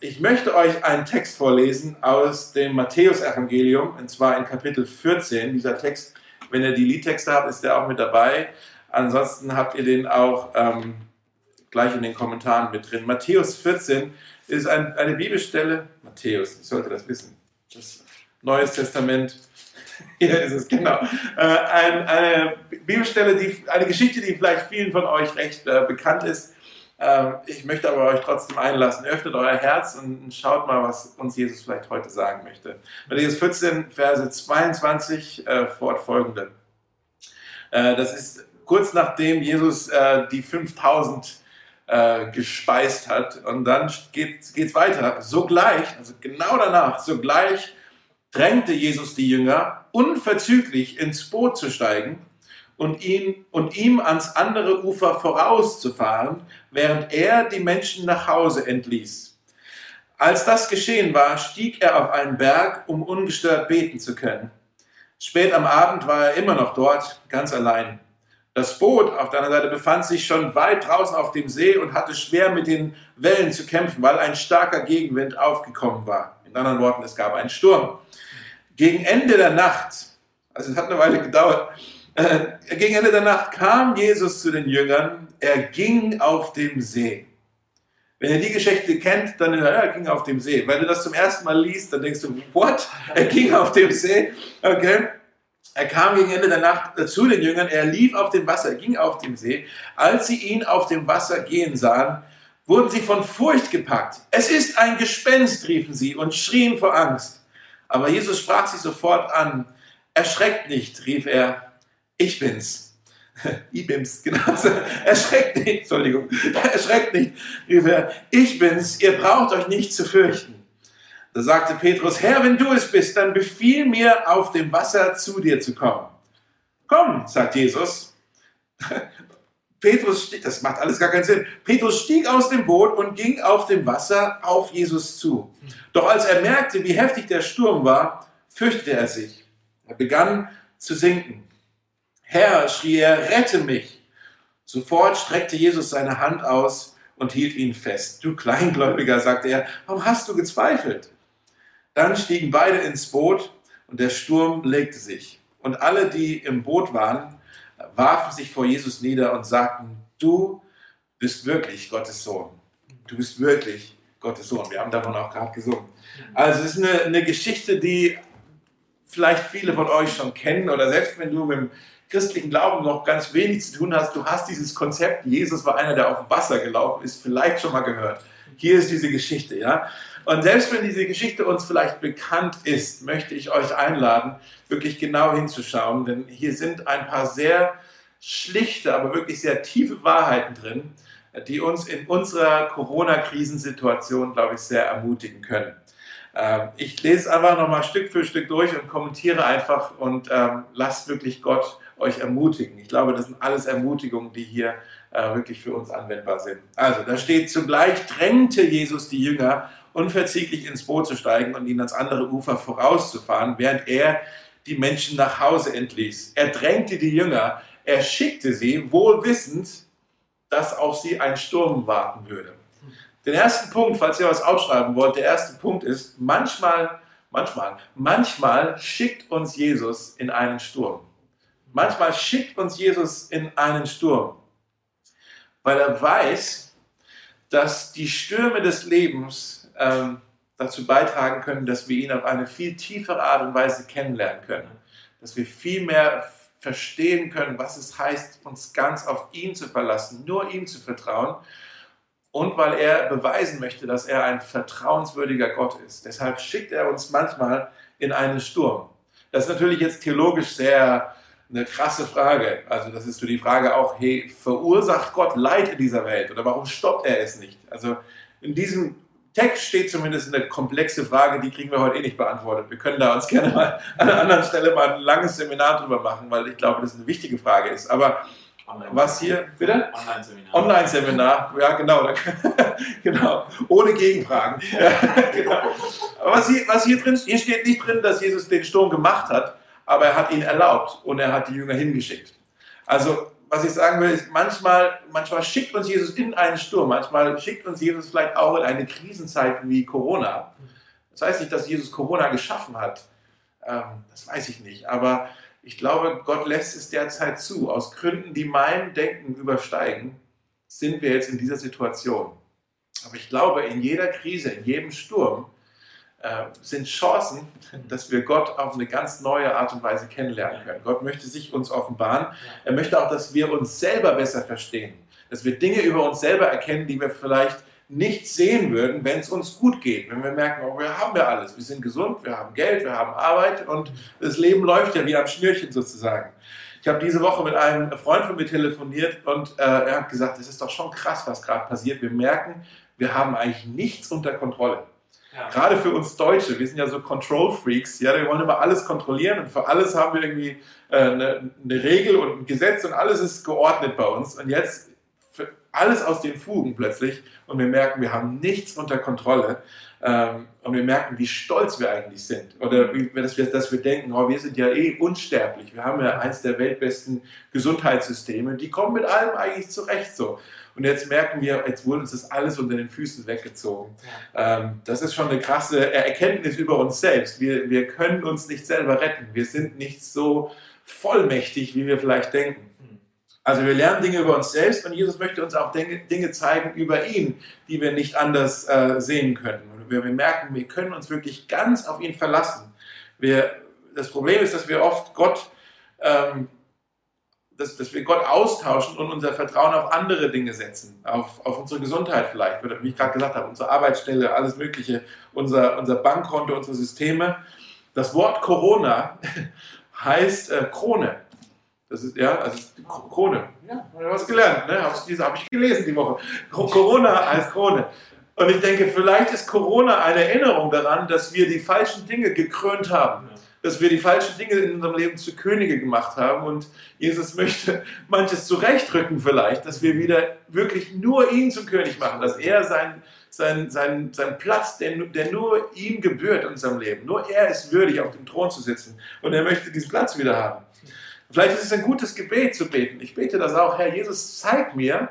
ich möchte euch einen Text vorlesen aus dem Matthäusevangelium, und zwar in Kapitel 14. Dieser Text, wenn ihr die Liedtexte habt, ist der auch mit dabei. Ansonsten habt ihr den auch ähm, gleich in den Kommentaren mit drin. Matthäus 14 ist ein, eine Bibelstelle. Matthäus, ich sollte das wissen. Das Neues Testament. Hier ist es, genau. Äh, ein, eine Bibelstelle, die, eine Geschichte, die vielleicht vielen von euch recht äh, bekannt ist. Ähm, ich möchte aber euch trotzdem einlassen. Öffnet euer Herz und schaut mal, was uns Jesus vielleicht heute sagen möchte. Matthäus 14, Verse 22 äh, fortfolgende. Äh, das ist kurz nachdem Jesus äh, die 5000 äh, gespeist hat. Und dann geht es weiter. Sogleich, also genau danach, sogleich drängte Jesus die Jünger, unverzüglich ins Boot zu steigen und, ihn, und ihm ans andere Ufer vorauszufahren, während er die Menschen nach Hause entließ. Als das geschehen war, stieg er auf einen Berg, um ungestört beten zu können. Spät am Abend war er immer noch dort, ganz allein. Das Boot auf der anderen Seite befand sich schon weit draußen auf dem See und hatte schwer mit den Wellen zu kämpfen, weil ein starker Gegenwind aufgekommen war. In anderen Worten, es gab einen Sturm. Gegen Ende der Nacht, also es hat eine Weile gedauert, äh, gegen Ende der Nacht kam Jesus zu den Jüngern, er ging auf dem See. Wenn ihr die Geschichte kennt, dann ja, er ging auf dem See. Wenn du das zum ersten Mal liest, dann denkst du, what? Er ging auf dem See. Okay. Er kam gegen Ende der Nacht zu den Jüngern, er lief auf dem Wasser, er ging auf dem See. Als sie ihn auf dem Wasser gehen sahen, wurden sie von Furcht gepackt. Es ist ein Gespenst, riefen sie und schrien vor Angst. Aber Jesus sprach sie sofort an. Erschreckt nicht, rief er, ich bin's. Ibims, genau. Erschreckt nicht, Entschuldigung, erschreckt nicht, rief er, ich bin's, ihr braucht euch nicht zu fürchten. Da sagte Petrus, Herr, wenn du es bist, dann befiehl mir, auf dem Wasser zu dir zu kommen. Komm, sagt Jesus. Petrus, das macht alles gar keinen Sinn. Petrus stieg aus dem Boot und ging auf dem Wasser auf Jesus zu. Doch als er merkte, wie heftig der Sturm war, fürchtete er sich. Er begann zu sinken. Herr, schrie er, rette mich. Sofort streckte Jesus seine Hand aus und hielt ihn fest. Du Kleingläubiger, sagte er, warum hast du gezweifelt? Dann stiegen beide ins Boot und der Sturm legte sich. Und alle, die im Boot waren, warfen sich vor Jesus nieder und sagten, du bist wirklich Gottes Sohn. Du bist wirklich Gottes Sohn. Wir haben davon auch gerade gesungen. Also es ist eine, eine Geschichte, die vielleicht viele von euch schon kennen oder selbst wenn du mit dem christlichen Glauben noch ganz wenig zu tun hast, du hast dieses Konzept, Jesus war einer, der auf dem Wasser gelaufen ist, vielleicht schon mal gehört. Hier ist diese Geschichte, ja. Und selbst wenn diese Geschichte uns vielleicht bekannt ist, möchte ich euch einladen, wirklich genau hinzuschauen, denn hier sind ein paar sehr schlichte, aber wirklich sehr tiefe Wahrheiten drin, die uns in unserer Corona-Krisensituation, glaube ich, sehr ermutigen können. Ähm, ich lese einfach nochmal Stück für Stück durch und kommentiere einfach und ähm, lasst wirklich Gott euch ermutigen. Ich glaube, das sind alles Ermutigungen, die hier äh, wirklich für uns anwendbar sind. Also, da steht, zugleich drängte Jesus die Jünger, unverzüglich ins Boot zu steigen und ihnen ans andere Ufer vorauszufahren, während er die Menschen nach Hause entließ. Er drängte die Jünger, er schickte sie, wohl wissend, dass auf sie ein Sturm warten würde. Den ersten Punkt, falls ihr was aufschreiben wollt, der erste Punkt ist, manchmal, manchmal, manchmal schickt uns Jesus in einen Sturm. Manchmal schickt uns Jesus in einen Sturm, weil er weiß, dass die Stürme des Lebens ähm, dazu beitragen können, dass wir ihn auf eine viel tiefere Art und Weise kennenlernen können. Dass wir viel mehr verstehen können, was es heißt, uns ganz auf ihn zu verlassen, nur ihm zu vertrauen. Und weil er beweisen möchte, dass er ein vertrauenswürdiger Gott ist. Deshalb schickt er uns manchmal in einen Sturm. Das ist natürlich jetzt theologisch sehr eine krasse Frage. Also das ist so die Frage auch, hey, verursacht Gott Leid in dieser Welt oder warum stoppt er es nicht? Also in diesem Text steht zumindest eine komplexe Frage, die kriegen wir heute eh nicht beantwortet. Wir können da uns gerne mal an einer anderen Stelle mal ein langes Seminar drüber machen, weil ich glaube, das eine wichtige Frage ist. Aber was hier, bitte? Online-Seminar. Online-Seminar, ja genau, genau, ohne Gegenfragen. Ja, genau. Was hier, was hier drin, hier steht nicht drin, dass Jesus den Sturm gemacht hat, aber er hat ihn erlaubt und er hat die Jünger hingeschickt. Also was ich sagen will, ist, manchmal, manchmal schickt uns Jesus in einen Sturm, manchmal schickt uns Jesus vielleicht auch in eine Krisenzeit wie Corona. Das heißt nicht, dass Jesus Corona geschaffen hat. Ähm, das weiß ich nicht. Aber ich glaube, Gott lässt es derzeit zu. Aus Gründen, die mein Denken übersteigen, sind wir jetzt in dieser Situation. Aber ich glaube, in jeder Krise, in jedem Sturm, äh, sind Chancen, dass wir Gott auf eine ganz neue Art und Weise kennenlernen können. Gott möchte sich uns offenbaren. Er möchte auch, dass wir uns selber besser verstehen. Dass wir Dinge über uns selber erkennen, die wir vielleicht nicht sehen würden, wenn es uns gut geht. Wenn wir merken, oh, wir haben ja alles. Wir sind gesund, wir haben Geld, wir haben Arbeit und das Leben läuft ja wie am Schnürchen sozusagen. Ich habe diese Woche mit einem Freund von mir telefoniert und äh, er hat gesagt, es ist doch schon krass, was gerade passiert. Wir merken, wir haben eigentlich nichts unter Kontrolle. Ja. Gerade für uns Deutsche, wir sind ja so Control Freaks, ja, wir wollen immer alles kontrollieren und für alles haben wir irgendwie äh, eine, eine, Regel und ein Gesetz und alles ist geordnet bei uns. Und jetzt alles aus den Fugen plötzlich und wir merken, wir haben nichts unter Kontrolle. Ähm, und wir merken, wie stolz wir eigentlich sind. Oder wie, dass, wir, dass wir denken, oh, wir sind ja eh unsterblich. Wir haben ja eins der weltbesten Gesundheitssysteme. Die kommen mit allem eigentlich zurecht so. Und jetzt merken wir, jetzt wurde uns das alles unter den Füßen weggezogen. Ähm, das ist schon eine krasse Erkenntnis über uns selbst. Wir, wir können uns nicht selber retten. Wir sind nicht so vollmächtig, wie wir vielleicht denken. Also wir lernen Dinge über uns selbst und Jesus möchte uns auch Dinge, zeigen über ihn, die wir nicht anders äh, sehen können. Wir, wir merken, wir können uns wirklich ganz auf ihn verlassen. Wir, das Problem ist, dass wir oft Gott ähm, dass, dass wir Gott austauschen und unser Vertrauen auf andere Dinge setzen, auf, auf unsere Gesundheit vielleicht, oder wie ich gerade gesagt habe, unsere Arbeitsstelle, alles Mögliche, unser, unser Bankkonto, unsere Systeme. Das Wort Corona heißt äh, Krone. Das ist, ja, also Krone. Ja, was gelernt, ne? Habe hab ich gelesen die Woche. Corona heißt Krone. Und ich denke, vielleicht ist Corona eine Erinnerung daran, dass wir die falschen Dinge gekrönt haben dass wir die falschen Dinge in unserem Leben zu Könige gemacht haben und Jesus möchte manches zurechtrücken vielleicht, dass wir wieder wirklich nur ihn zum König machen, dass er sein, sein, sein, sein Platz, der, der nur ihm gebührt in unserem Leben, nur er ist würdig, auf dem Thron zu sitzen und er möchte diesen Platz wieder haben. Vielleicht ist es ein gutes Gebet zu beten. Ich bete das auch, Herr Jesus, zeig mir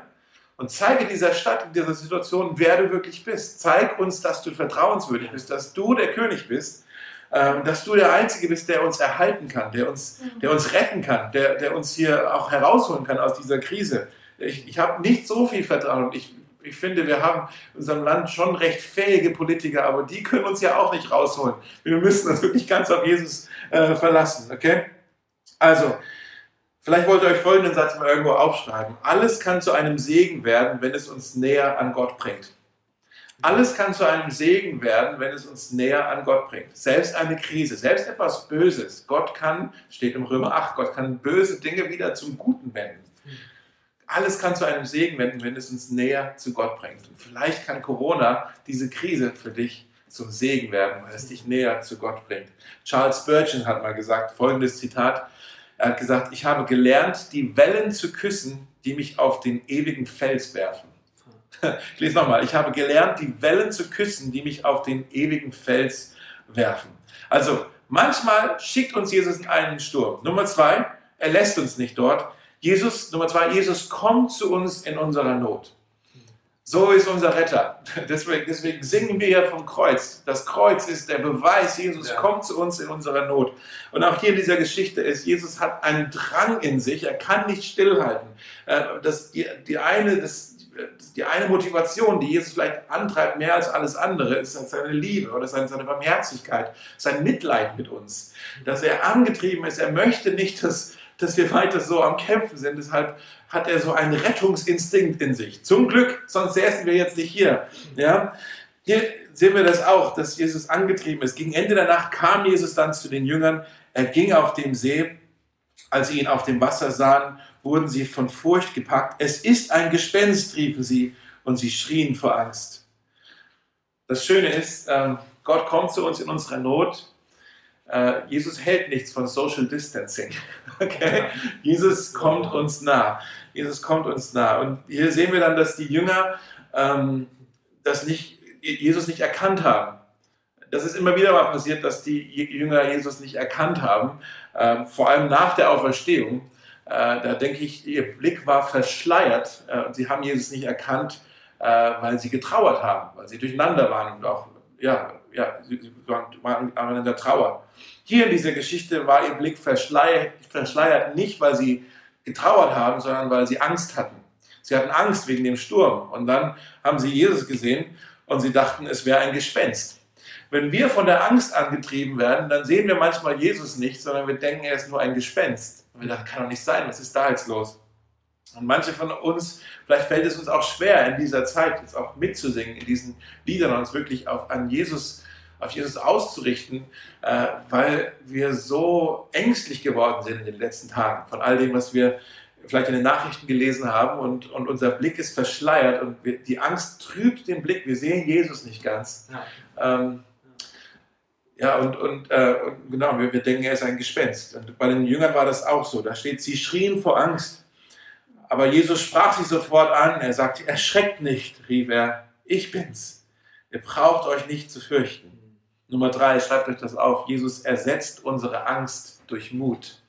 und zeige dieser Stadt, in dieser Situation, wer du wirklich bist. Zeig uns, dass du vertrauenswürdig bist, dass du der König bist ähm, dass du der Einzige bist, der uns erhalten kann, der uns, mhm. der uns retten kann, der, der uns hier auch herausholen kann aus dieser Krise. Ich, ich habe nicht so viel Vertrauen. Ich, ich finde, wir haben in unserem Land schon recht fähige Politiker, aber die können uns ja auch nicht rausholen. Wir müssen uns wirklich ganz auf Jesus äh, verlassen. Okay? Also, vielleicht wollt ihr euch folgenden Satz mal irgendwo aufschreiben. Alles kann zu einem Segen werden, wenn es uns näher an Gott bringt. Alles kann zu einem Segen werden, wenn es uns näher an Gott bringt. Selbst eine Krise, selbst etwas Böses. Gott kann, steht im Römer 8, Gott kann böse Dinge wieder zum Guten wenden. Alles kann zu einem Segen wenden, wenn es uns näher zu Gott bringt. Und vielleicht kann Corona, diese Krise für dich zum Segen werden, weil es dich näher zu Gott bringt. Charles Spurgeon hat mal gesagt, folgendes Zitat. Er hat gesagt, ich habe gelernt, die Wellen zu küssen, die mich auf den ewigen Fels werfen. Ich lese nochmal. Ich habe gelernt, die Wellen zu küssen, die mich auf den ewigen Fels werfen. Also, manchmal schickt uns Jesus in einen Sturm. Nummer zwei, er lässt uns nicht dort. Jesus, Nummer zwei, Jesus kommt zu uns in unserer Not. So ist unser Retter. Deswegen, deswegen singen wir ja vom Kreuz. Das Kreuz ist der Beweis, Jesus ja. kommt zu uns in unserer Not. Und auch hier in dieser Geschichte ist, Jesus hat einen Drang in sich, er kann nicht stillhalten. Äh, das, die, die eine, das, die eine Motivation, die Jesus vielleicht antreibt, mehr als alles andere, ist seine Liebe oder seine, Barmherzigkeit, sein Mitleid mit uns. Dass er angetrieben ist, er möchte nicht, dass, dass wir weiter so am Kämpfen sind. Deshalb hat er so einen Rettungsinstinkt in sich. Zum Glück, sonst säßen wir jetzt nicht hier. Ja? Hier sehen wir das auch, dass Jesus angetrieben ist. Gegen Ende der Nacht kam Jesus dann zu den Jüngern. Er ging auf dem See. Als sie ihn auf dem Wasser sahen, wurden sie von Furcht gepackt. Es ist ein Gespenst, riefen sie, und sie schrien vor Angst. Das Schöne ist, ähm, Gott kommt zu uns in unserer Not. Äh, Jesus hält nichts von Social Distancing. Okay? Jesus kommt uns nah. Jesus kommt uns nah. Und hier sehen wir dann, dass die Jünger ähm, das nicht, Jesus nicht erkannt haben. Das ist immer wieder mal passiert, dass die Jünger Jesus nicht erkannt haben, ähm, vor allem nach der Auferstehung. Äh, da denke ich, ihr Blick war verschleiert äh, und sie haben Jesus nicht erkannt, äh, weil sie getrauert haben, weil sie durcheinander waren und auch, ja, ja, sie waren, der Trauer. Hier in dieser Geschichte war ihr Blick verschleiert, verschleiert nicht, weil sie getrauert haben, sondern weil sie Angst hatten. Sie hatten Angst wegen dem Sturm und dann haben sie Jesus gesehen und sie dachten, es wäre ein Gespenst. Wenn wir von der Angst angetrieben werden, dann sehen wir manchmal Jesus nicht, sondern wir denken, er ist nur ein Gespenst. Und wir dachten, kann doch nicht sein, was ist da jetzt los? Und manche von uns, vielleicht fällt es uns auch schwer in dieser Zeit jetzt auch mitzusingen, in diesen Liedern uns wirklich auf, an Jesus, auf Jesus auszurichten, äh, weil wir so ängstlich geworden sind in den letzten Tagen von all dem, was wir vielleicht in den Nachrichten gelesen haben und, und unser Blick ist verschleiert und wir, die Angst trübt den Blick. Wir sehen Jesus nicht ganz. Ja. Ähm, ja, und, und, äh, und genau, wir, wir, denken, er ist ein Gespenst. Und bei den Jüngern war das auch so. Da steht, sie schrien vor Angst. Aber Jesus sprach sie sofort an. Er sagte, erschreckt nicht, rief er, ich bin's. Ihr braucht euch nicht zu fürchten. Nummer drei, schreibt euch das auf. Jesus ersetzt unsere Angst durch Mut.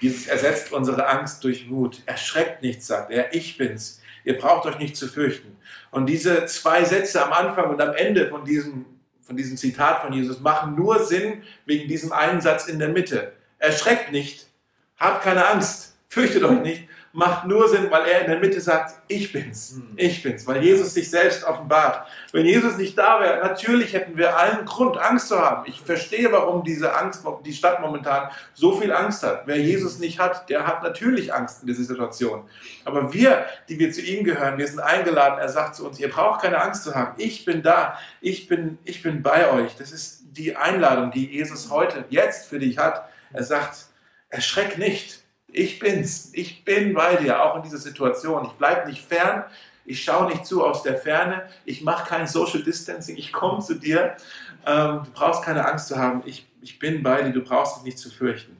Jesus ersetzt unsere Angst durch Mut. Erschreckt nicht, sagt er, ich bin's. Ihr braucht euch nicht zu fürchten. Und diese zwei Sätze am Anfang und am Ende von diesem von diesem Zitat von Jesus machen nur Sinn wegen diesem einen Satz in der Mitte. Erschreckt nicht, habt keine Angst, fürchtet euch nicht, macht nur Sinn, weil er in der Mitte sagt, ich bin's, hm. ich bin's, weil Jesus sich selbst offenbart. Wenn Jesus nicht da wäre, natürlich hätten wir allen Grund, Angst zu haben. Ich verstehe, warum diese Angst, die Stadt momentan so viel Angst hat. Wer Jesus nicht hat, der hat natürlich Angst in dieser Situation. Aber wir, die wir zu ihm gehören, wir sind eingeladen. Er sagt zu uns, ihr braucht keine Angst zu haben. Ich bin da. Ich bin, ich bin bei euch. Das ist die Einladung, die Jesus heute, jetzt für dich hat. Er sagt, erschreck nicht. Ich bin's. Ich bin bei dir, auch in dieser Situation. Ich bleibe nicht fern. Ich schaue nicht zu aus der Ferne. Ich mache kein Social Distancing. Ich komme zu dir. Ähm, du brauchst keine Angst zu haben. Ich, ich bin bei dir. Du brauchst dich nicht zu fürchten.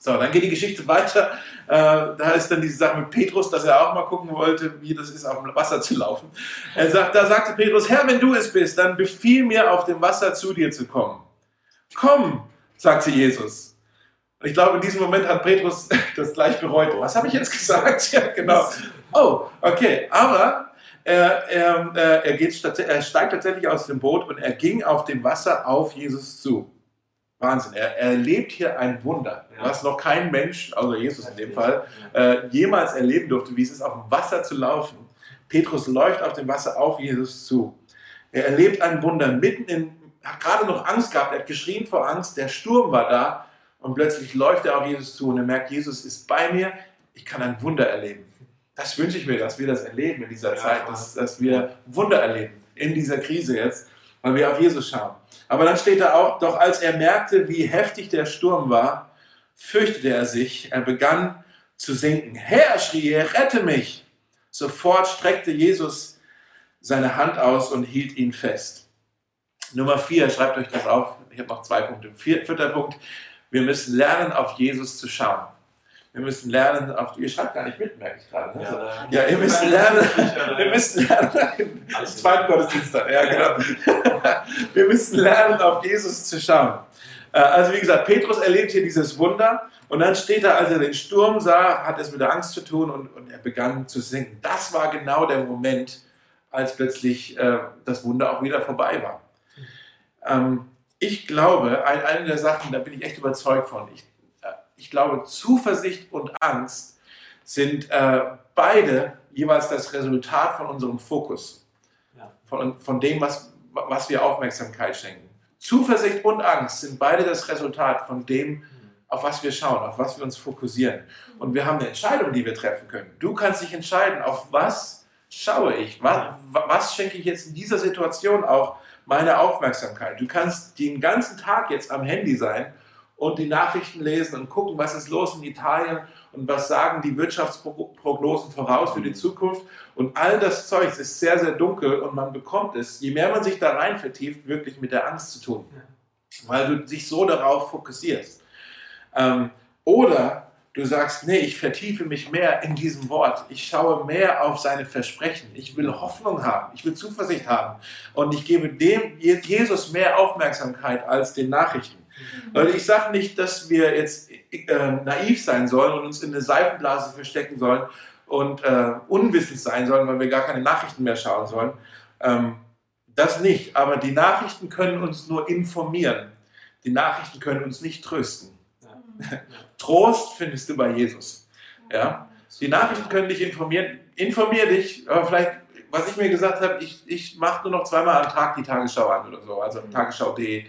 So, dann geht die Geschichte weiter. Äh, da ist dann diese Sache mit Petrus, dass er auch mal gucken wollte, wie das ist, auf dem Wasser zu laufen. Er sagt, da sagte Petrus, Herr, wenn du es bist, dann befiehl mir, auf dem Wasser zu dir zu kommen. Komm, sagte Jesus. Ich glaube, in diesem Moment hat Petrus das gleich bereut. Was habe ich jetzt gesagt? Ja, genau. Oh, okay. Aber er, er, äh, er, geht, er steigt tatsächlich aus dem Boot und er ging auf dem Wasser auf Jesus zu. Wahnsinn. Er, er erlebt hier ein Wunder, ja. was noch kein Mensch, außer Jesus in dem Fall, äh, jemals erleben durfte, wie es ist, auf dem Wasser zu laufen. Petrus läuft auf dem Wasser auf Jesus zu. Er erlebt ein Wunder mitten in, hat gerade noch Angst gehabt, er hat geschrien vor Angst, der Sturm war da und plötzlich läuft er auf Jesus zu und er merkt, Jesus ist bei mir, ich kann ein Wunder erleben. Das wünsche ich mir, dass wir das erleben in dieser ja, Zeit, dass, dass wir Wunder erleben in dieser Krise jetzt, weil wir auf Jesus schauen. Aber dann steht da auch, doch als er merkte, wie heftig der Sturm war, fürchtete er sich, er begann zu sinken. Herr, schrie er, rette mich! Sofort streckte Jesus seine Hand aus und hielt ihn fest. Nummer vier, schreibt euch das auf. Ich habe noch zwei Punkte. vierter Punkt, wir müssen lernen, auf Jesus zu schauen. Wir müssen lernen, auf ihr schreibt gar nicht mit, merke ich gerade. Ne? Ja, ja, ihr müsst lernen, wir müssen lernen, zweiten Gottesdienst dann, ja, genau. Wir müssen lernen, auf Jesus zu schauen. Äh, also wie gesagt, Petrus erlebt hier dieses Wunder und dann steht er, als er den Sturm sah, hat es mit der Angst zu tun und, und er begann zu sinken. Das war genau der Moment, als plötzlich äh, das Wunder auch wieder vorbei war. Ähm, ich glaube, eine der Sachen, da bin ich echt überzeugt von, ich, äh, ich glaube, Zuversicht und Angst sind äh, beide jeweils das Resultat von unserem Fokus, ja. von, von dem, was, was wir Aufmerksamkeit schenken. Zuversicht und Angst sind beide das Resultat von dem, auf was wir schauen, auf was wir uns fokussieren. Und wir haben eine Entscheidung, die wir treffen können. Du kannst dich entscheiden, auf was schaue ich, was, was schenke ich jetzt in dieser Situation auch meine Aufmerksamkeit. Du kannst den ganzen Tag jetzt am Handy sein und die Nachrichten lesen und gucken, was ist los in Italien und was sagen die Wirtschaftsprognosen voraus für die Zukunft. Und all das Zeug ist sehr, sehr dunkel und man bekommt es, je mehr man sich da rein vertieft, wirklich mit der Angst zu tun, weil du dich so darauf fokussierst. Ähm, oder du sagst, nee, ich vertiefe mich mehr in diesem Wort. Ich schaue mehr auf seine Versprechen. Ich will Hoffnung haben. Ich will Zuversicht haben. Und ich gebe dem Jesus mehr Aufmerksamkeit als den Nachrichten. Mhm. Weil ich sage nicht, dass wir jetzt äh, naiv sein sollen und uns in eine Seifenblase verstecken sollen und äh, unwissend sein sollen, weil wir gar keine Nachrichten mehr schauen sollen. Ähm, das nicht, aber die Nachrichten können uns nur informieren. Die Nachrichten können uns nicht trösten. Trost findest du bei Jesus. Ja? Die Nachrichten können dich informieren. Informier dich, aber vielleicht, was ich mir gesagt habe, ich, ich mache nur noch zweimal am Tag die Tagesschau an oder so, also tagesschau.de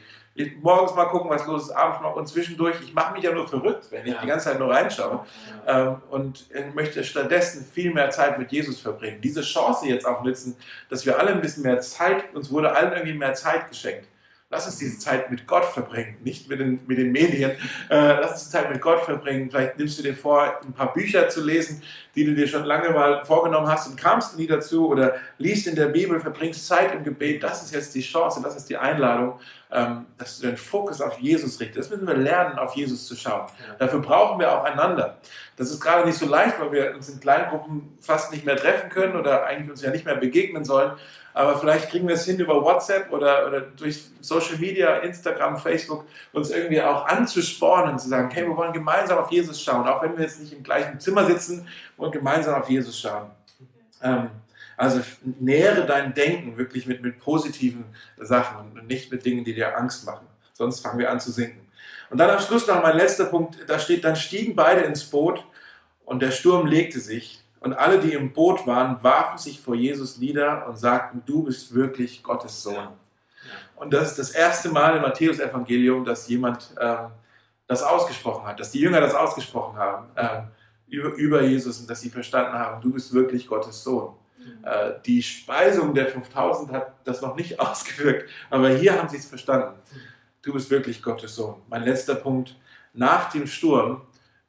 morgens mal gucken, was los ist, abends mal und zwischendurch. Ich mache mich ja nur verrückt, wenn ich ja. die ganze Zeit nur reinschaue ja. ähm, und möchte stattdessen viel mehr Zeit mit Jesus verbringen. Diese Chance jetzt auch nutzen, dass wir alle ein bisschen mehr Zeit, uns wurde allen irgendwie mehr Zeit geschenkt. Lass uns diese Zeit mit Gott verbringen, nicht mit den, mit den Medien. Äh, lass uns die Zeit mit Gott verbringen. Vielleicht nimmst du dir vor, ein paar Bücher zu lesen, die du dir schon lange mal vorgenommen hast und kamst nie dazu oder liest in der Bibel, verbringst Zeit im Gebet. Das ist jetzt die Chance, das ist die Einladung, dass du den Fokus auf Jesus richtest. Das müssen wir lernen, auf Jesus zu schauen. Dafür brauchen wir auch einander. Das ist gerade nicht so leicht, weil wir uns in Kleingruppen fast nicht mehr treffen können oder eigentlich uns ja nicht mehr begegnen sollen. Aber vielleicht kriegen wir es hin über WhatsApp oder, oder durch Social Media, Instagram, Facebook, uns irgendwie auch anzuspornen, zu sagen, hey, wir wollen gemeinsam auf Jesus schauen, auch wenn wir jetzt nicht im gleichen Zimmer sitzen, wollen gemeinsam auf Jesus schauen. Ähm, also nähere dein Denken wirklich mit, mit positiven Sachen und nicht mit Dingen, die dir Angst machen. Sonst fangen wir an zu sinken. Und dann am Schluss noch mein letzter Punkt, da steht, dann stiegen beide ins Boot und der Sturm legte sich und alle, die im Boot waren, warfen sich vor Jesus nieder und sagten, du bist wirklich Gottes Sohn. Und das ist das erste Mal im Matthäus-Evangelium, dass jemand äh, das ausgesprochen hat, dass die Jünger das ausgesprochen haben äh, über, über, Jesus und dass sie verstanden haben, du bist wirklich Gottes Sohn. Äh, die Speisung der 5000 hat das noch nicht ausgewirkt, aber hier haben sie es verstanden. Du bist wirklich Gottes Sohn. Mein letzter Punkt, nach dem Sturm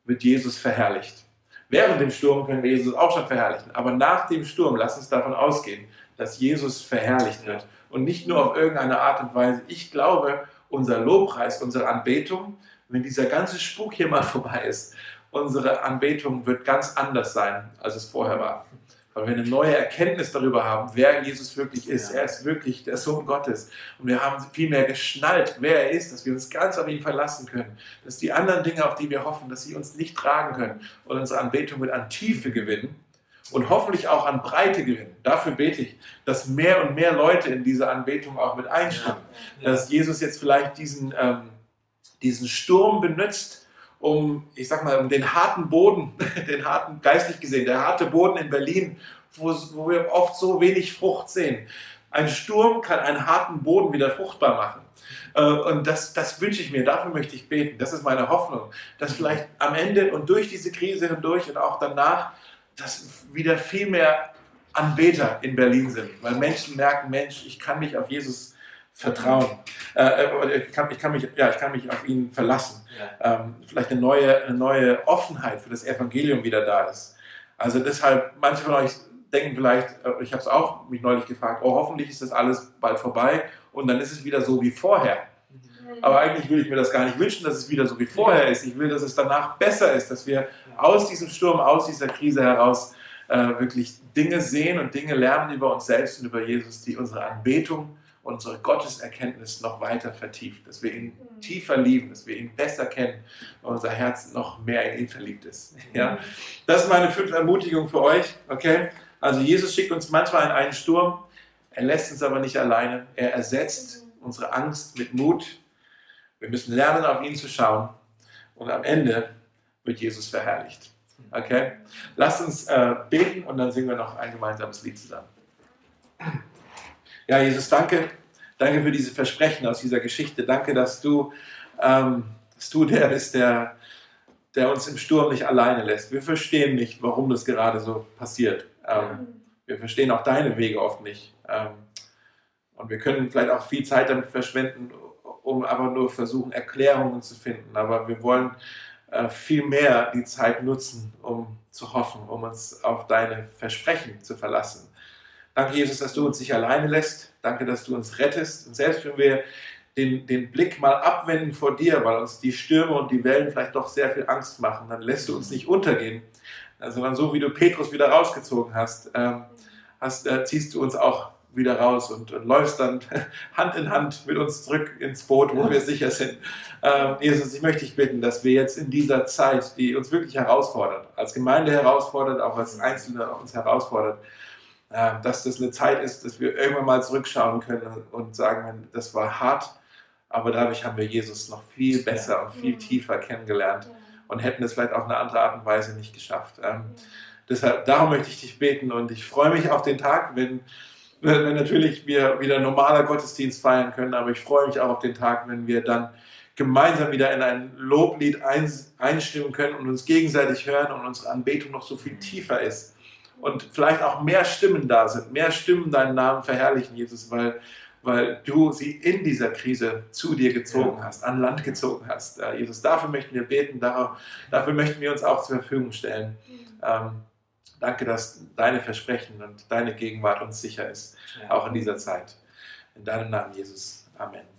wird Jesus verherrlicht. Während dem Sturm können wir Jesus auch schon verherrlichen. Aber nach dem Sturm, lass uns davon ausgehen, dass Jesus verherrlicht wird. Und nicht nur auf irgendeine Art und Weise. Ich glaube, unser Lobpreis, unsere Anbetung, wenn dieser ganze Spuk hier mal vorbei ist, unsere Anbetung wird ganz anders sein, als es vorher war weil wir eine neue Erkenntnis darüber haben, wer Jesus wirklich ist. Ja. Er ist wirklich der Sohn Gottes. Und wir haben vielmehr geschnallt, wer er ist, dass wir uns ganz auf ihn verlassen können. Dass die anderen Dinge, auf die wir hoffen, dass sie uns nicht tragen können. Und unsere Anbetung wird an Tiefe gewinnen und hoffentlich auch an Breite gewinnen. Dafür bete ich, dass mehr und mehr Leute in diese Anbetung auch mit einstimmen. Ja. Ja. Dass Jesus jetzt vielleicht diesen, ähm, diesen Sturm benutzt, um, ich sag mal, um den harten Boden, den harten, geistlich gesehen, der harte Boden in Berlin, wo, wo wir oft so wenig Frucht sehen. Ein Sturm kann einen harten Boden wieder fruchtbar machen. Äh, und das, das wünsche ich mir, dafür möchte ich beten. Das ist meine Hoffnung, dass vielleicht am Ende und durch diese Krise hindurch und auch danach, dass wieder viel mehr Anbeter in Berlin sind, weil Menschen merken, Mensch, ich kann mich auf Jesus Vertrauen. Äh, äh, ich, kann, ich, kann mich, ja, ich kann mich auf ihn verlassen. Ja. Ähm, vielleicht eine neue, eine neue Offenheit für das Evangelium wieder da ist. Also deshalb, manche von euch denken vielleicht, äh, ich habe es auch mich neulich gefragt, oh, hoffentlich ist das alles bald vorbei und dann ist es wieder so wie vorher. Mhm. Aber eigentlich will ich mir das gar nicht wünschen, dass es wieder so wie vorher ist. Ich will, dass es danach besser ist, dass wir aus diesem Sturm, aus dieser Krise heraus äh, wirklich Dinge sehen und Dinge lernen über uns selbst und über Jesus, die unsere Anbetung unsere Gotteserkenntnis noch weiter vertieft, dass wir ihn mhm. tiefer lieben, dass wir ihn besser kennen und unser Herz noch mehr in ihn verliebt ist. Ja? Mhm. Das sind meine fünf Ermutigungen für euch. Okay? Also Jesus schickt uns manchmal in einen Sturm, er lässt uns aber nicht alleine. Er ersetzt mhm. unsere Angst mit Mut. Wir müssen lernen, auf ihn zu schauen. Und am Ende wird Jesus verherrlicht. Okay? Lasst uns äh, beten und dann singen wir noch ein gemeinsames Lied zusammen. Ja, Jesus, danke. Danke für diese Versprechen aus dieser Geschichte. Danke, dass du, ähm, dass du der bist, der, der uns im Sturm nicht alleine lässt. Wir verstehen nicht, warum das gerade so passiert. Ähm, wir verstehen auch deine Wege oft nicht. Ähm, und wir können vielleicht auch viel Zeit damit verschwenden, um aber nur versuchen, Erklärungen zu finden. Aber wir wollen äh, viel mehr die Zeit nutzen, um zu hoffen, um uns auf deine Versprechen zu verlassen. Danke, Jesus, dass du uns nicht alleine lässt. Danke, dass du uns rettest. Und selbst wenn wir den, den Blick mal abwenden vor dir, weil uns die Stürme und die Wellen vielleicht doch sehr viel Angst machen, dann lässt du uns nicht untergehen, sondern so wie du Petrus wieder rausgezogen hast, ähm, hast äh, ziehst du uns auch wieder raus und, und, läufst dann Hand in Hand mit uns zurück ins Boot, wo wir sicher sind. Ähm, Jesus, ich möchte dich bitten, dass wir jetzt in dieser Zeit, die uns wirklich herausfordert, als Gemeinde herausfordert, auch als Einzelne uns herausfordert, dass das eine Zeit ist, dass wir irgendwann mal zurückschauen können und sagen, das war hart, aber dadurch haben wir Jesus noch viel besser und viel tiefer kennengelernt und hätten es vielleicht auf eine andere Art und Weise nicht geschafft. Ähm, deshalb, darum möchte ich dich beten und ich freue mich auf den Tag, wenn, wenn natürlich wir wieder normaler Gottesdienst feiern können, aber ich freue mich auch auf den Tag, wenn wir dann gemeinsam wieder in ein Loblied einstimmen können und uns gegenseitig hören und unsere Anbetung noch so viel tiefer ist. Und vielleicht auch mehr Stimmen da sind, mehr Stimmen deinen Namen verherrlichen, Jesus, weil weil du sie in dieser Krise zu dir gezogen hast, an Land gezogen hast. Jesus, dafür möchten wir beten, dafür möchten wir uns auch zur Verfügung stellen. Ähm, danke, dass deine Versprechen und deine Gegenwart uns sicher ist, auch in dieser Zeit. In deinem Namen, Jesus. Amen.